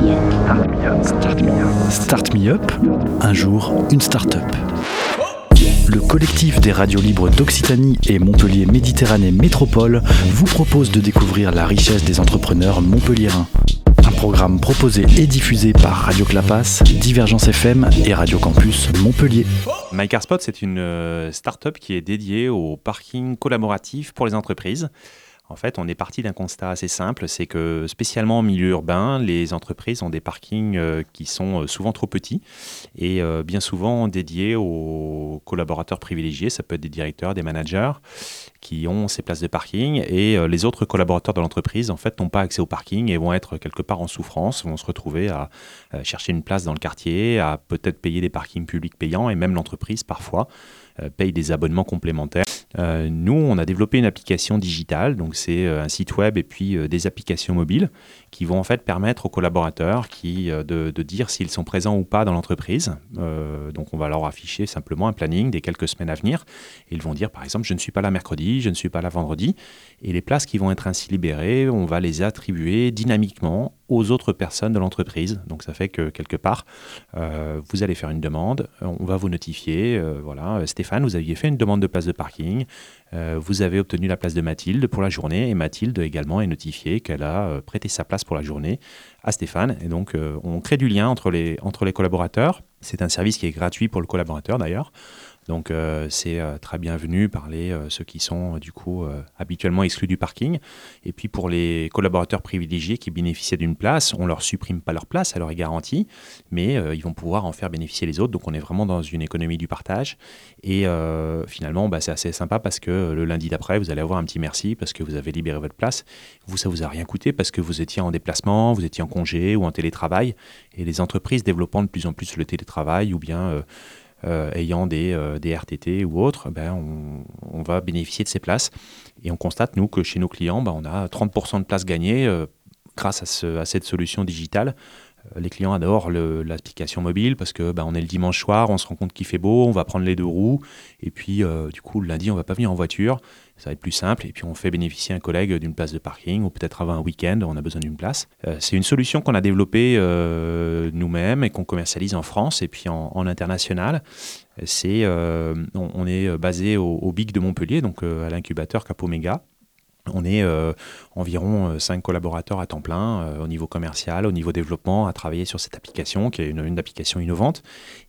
Me Up. Start Me Up. Start Me Up. Un jour, une start-up. Le collectif des radios libres d'Occitanie et Montpellier Méditerranée Métropole vous propose de découvrir la richesse des entrepreneurs montpelliérains. Un programme proposé et diffusé par Radio Clapas, Divergence FM et Radio Campus Montpellier. MyCarSpot, c'est une euh, start-up qui est dédiée au parking collaboratif pour les entreprises. En fait, on est parti d'un constat assez simple, c'est que spécialement en milieu urbain, les entreprises ont des parkings euh, qui sont euh, souvent trop petits et euh, bien souvent dédiés aux collaborateurs privilégiés. Ça peut être des directeurs, des managers qui ont ces places de parking et les autres collaborateurs de l'entreprise en fait n'ont pas accès au parking et vont être quelque part en souffrance, vont se retrouver à chercher une place dans le quartier, à peut-être payer des parkings publics payants et même l'entreprise parfois paye des abonnements complémentaires. Euh, nous, on a développé une application digitale, donc c'est euh, un site web et puis euh, des applications mobiles qui vont en fait permettre aux collaborateurs qui, de, dire s'ils sont présents ou pas dans l'entreprise. donc on va leur afficher simplement un planning des quelques semaines à venir. ils vont dire par exemple je ne suis pas là mercredi, je ne suis pas là vendredi. Et les places qui vont être ainsi libérées, on va les attribuer dynamiquement aux autres personnes de l'entreprise. Donc ça fait que quelque part, euh, vous allez faire une demande, on va vous notifier, euh, voilà, Stéphane, vous aviez fait une demande de place de parking, euh, vous avez obtenu la place de Mathilde pour la journée, et Mathilde également est notifiée qu'elle a prêté sa place pour la journée à Stéphane. Et donc on crée du lien entre les, entre les collaborateurs. C'est un service qui est gratuit pour le collaborateur d'ailleurs. Donc euh, c'est euh, très bienvenu par les, euh, ceux qui sont du coup habituellement exclus du parking. Et puis pour les collaborateurs privilégiés qui bénéficiaient d'une place, on leur supprime pas leur place, elle leur est garantie, mais ils vont pouvoir en faire bénéficier les autres. Donc on est vraiment dans une économie du partage. Et finalement, bah, c'est assez sympa parce que le lundi d'après, vous allez avoir un petit merci parce que vous avez libéré votre place. Vous, ça vous a rien coûté parce que vous étiez en déplacement, vous étiez en congé ou en télétravail. Et les entreprises développant de plus en plus le télétravail ou bien ayant des, euh, des, RTT ou autres, ben on, va bénéficier de ces places. Et on constate, nous, que chez nos clients, ben on a 30% de places gagnées euh, grâce à, ce, à, cette solution digitale. Les clients adorent l'application mobile parce que ben, on est le dimanche soir, on se rend compte qu'il fait beau, on va prendre les deux roues, et puis du coup le lundi on va pas venir en voiture, ça va être plus simple. Et puis on fait bénéficier un collègue d'une place de parking ou peut-être avant un week-end, on a besoin d'une place. Euh, c'est une solution qu'on a développée euh, nous-mêmes et qu'on commercialise en France et puis en, international. C'est, euh, on, est basé au, au, BIC de Montpellier, donc à l'incubateur Capomega. On est euh, environ 5 euh, collaborateurs à temps plein euh, au niveau commercial, au niveau développement, à travailler sur cette application qui est une, application innovante.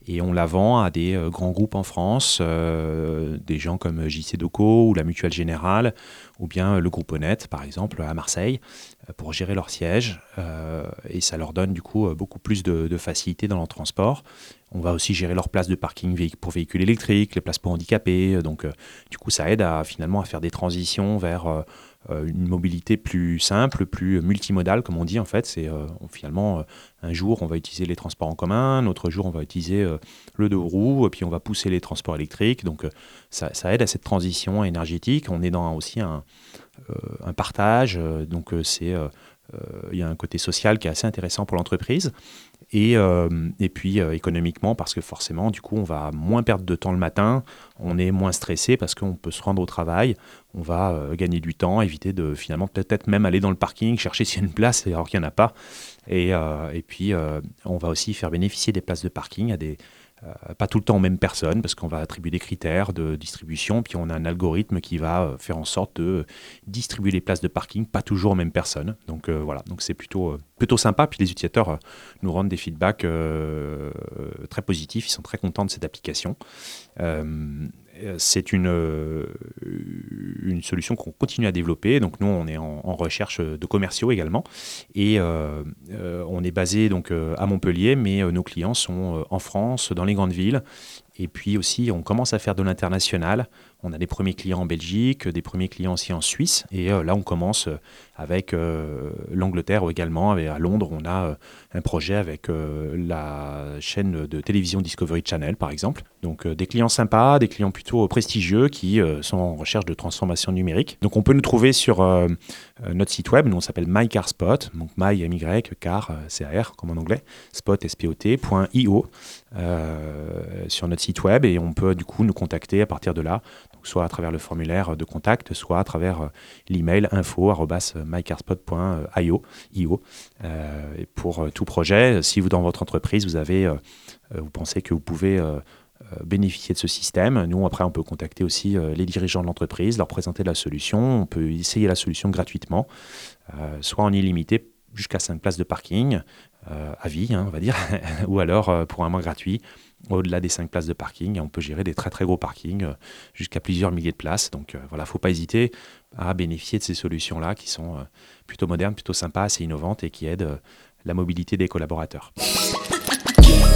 Et on la vend à des grands groupes en France, des gens comme JC Deco ou la Mutuelle Générale, ou bien le groupe Honnête, par exemple, à Marseille, pour gérer leur siège. et ça leur donne du coup beaucoup plus de, facilité dans leur transport. On va aussi gérer leurs places de parking pour véhicules électriques, les places pour handicapés. Donc, du coup, ça aide à finalement à faire des transitions vers euh, une mobilité plus simple, plus multimodale, comme on dit en fait. C'est euh, finalement euh, un jour on va utiliser les transports en commun, un autre jour on va utiliser le deux roues, puis on va pousser les transports électriques. Donc ça, aide à cette transition énergétique. On est dans aussi un, un partage, donc c'est il y a un côté social qui est assez intéressant pour l'entreprise. Et, euh, et puis euh, économiquement, parce que forcément, du coup, on va moins perdre de temps le matin, on est moins stressé parce qu'on peut se rendre au travail, on va euh, gagner du temps, éviter de finalement peut-être même aller dans le parking, chercher s'il y a une place alors qu'il n'y en a pas. Et, et puis, on va aussi faire bénéficier des places de parking à des, euh, pas tout le temps aux mêmes personnes, parce qu'on va attribuer des critères de distribution, puis on a un algorithme qui va euh, faire en sorte de distribuer les places de parking, pas toujours aux mêmes personnes. Donc euh, voilà, donc c'est plutôt, plutôt sympa. Puis les utilisateurs nous rendent des feedbacks très positifs, ils sont très contents de cette application. Euh, c'est une, euh, une solution qu'on continue à développer. Donc nous, on est en, recherche de commerciaux également. Et euh, on est basé donc à Montpellier, mais nos clients sont en France, dans les grandes villes. Et puis aussi, on commence à faire de l'international. On a des premiers clients en Belgique, des premiers clients aussi en Suisse. Et là, on commence avec l'Angleterre également. à Londres, on a un projet avec la chaîne de télévision Discovery Channel, par exemple. Donc des clients sympas, des clients plutôt prestigieux qui sont en recherche de transformation numérique. Donc on peut nous trouver sur notre site web. Nous, on s'appelle MyCarSpot. Donc My, M-Y, car, C-A-R, comme en anglais. Spot, S-P-O-T, .io. sur notre site web et on peut du coup nous contacter à partir de là, donc soit à travers le formulaire de contact, soit à travers l'email info@mycarspot.io pour tout projet. Si vous dans votre entreprise vous avez, vous pensez que vous pouvez bénéficier de ce système. Nous, après, on peut contacter aussi les dirigeants de l'entreprise, leur présenter la solution. On peut essayer la solution gratuitement, soit en illimité jusqu'à 5 places de parking, euh, à vie, hein, on va dire, ou alors euh, pour un mois gratuit, au-delà des 5 places de parking. on peut gérer des très très gros parkings euh, jusqu'à plusieurs milliers de places. Donc voilà, il ne faut pas hésiter à bénéficier de ces solutions-là qui sont plutôt modernes, plutôt sympas, assez innovantes et qui aident la mobilité des collaborateurs.